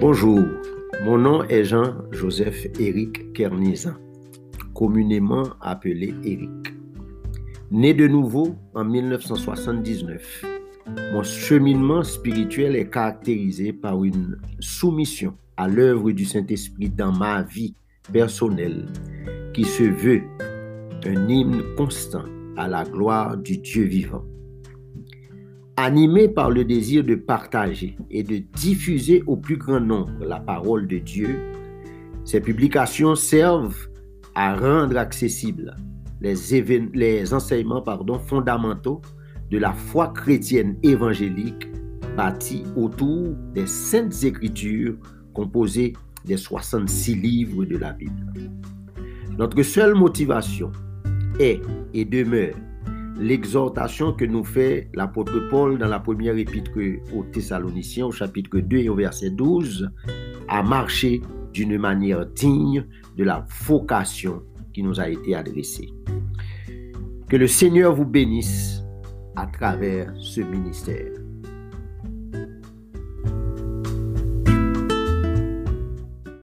Bonjour, mon nom est Jean-Joseph Éric Kernizan, communément appelé Éric. Né de nouveau en 1979, mon cheminement spirituel est caractérisé par une soumission à l'œuvre du Saint-Esprit dans ma vie personnelle qui se veut un hymne constant à la gloire du Dieu vivant. Animé par le désir de partager et de diffuser au plus grand nombre la parole de Dieu, ces publications servent à rendre accessibles les, enseignements fondamentaux de la foi chrétienne évangélique bâtie autour des saintes écritures composées des 66 livres de la Bible. Notre seule motivation est et demeure l'exhortation que nous fait l'apôtre Paul dans la première épître aux Thessaloniciens au chapitre 2 et au verset 12 à marcher d'une manière digne de la vocation qui nous a été adressée. Que le Seigneur vous bénisse à travers ce ministère.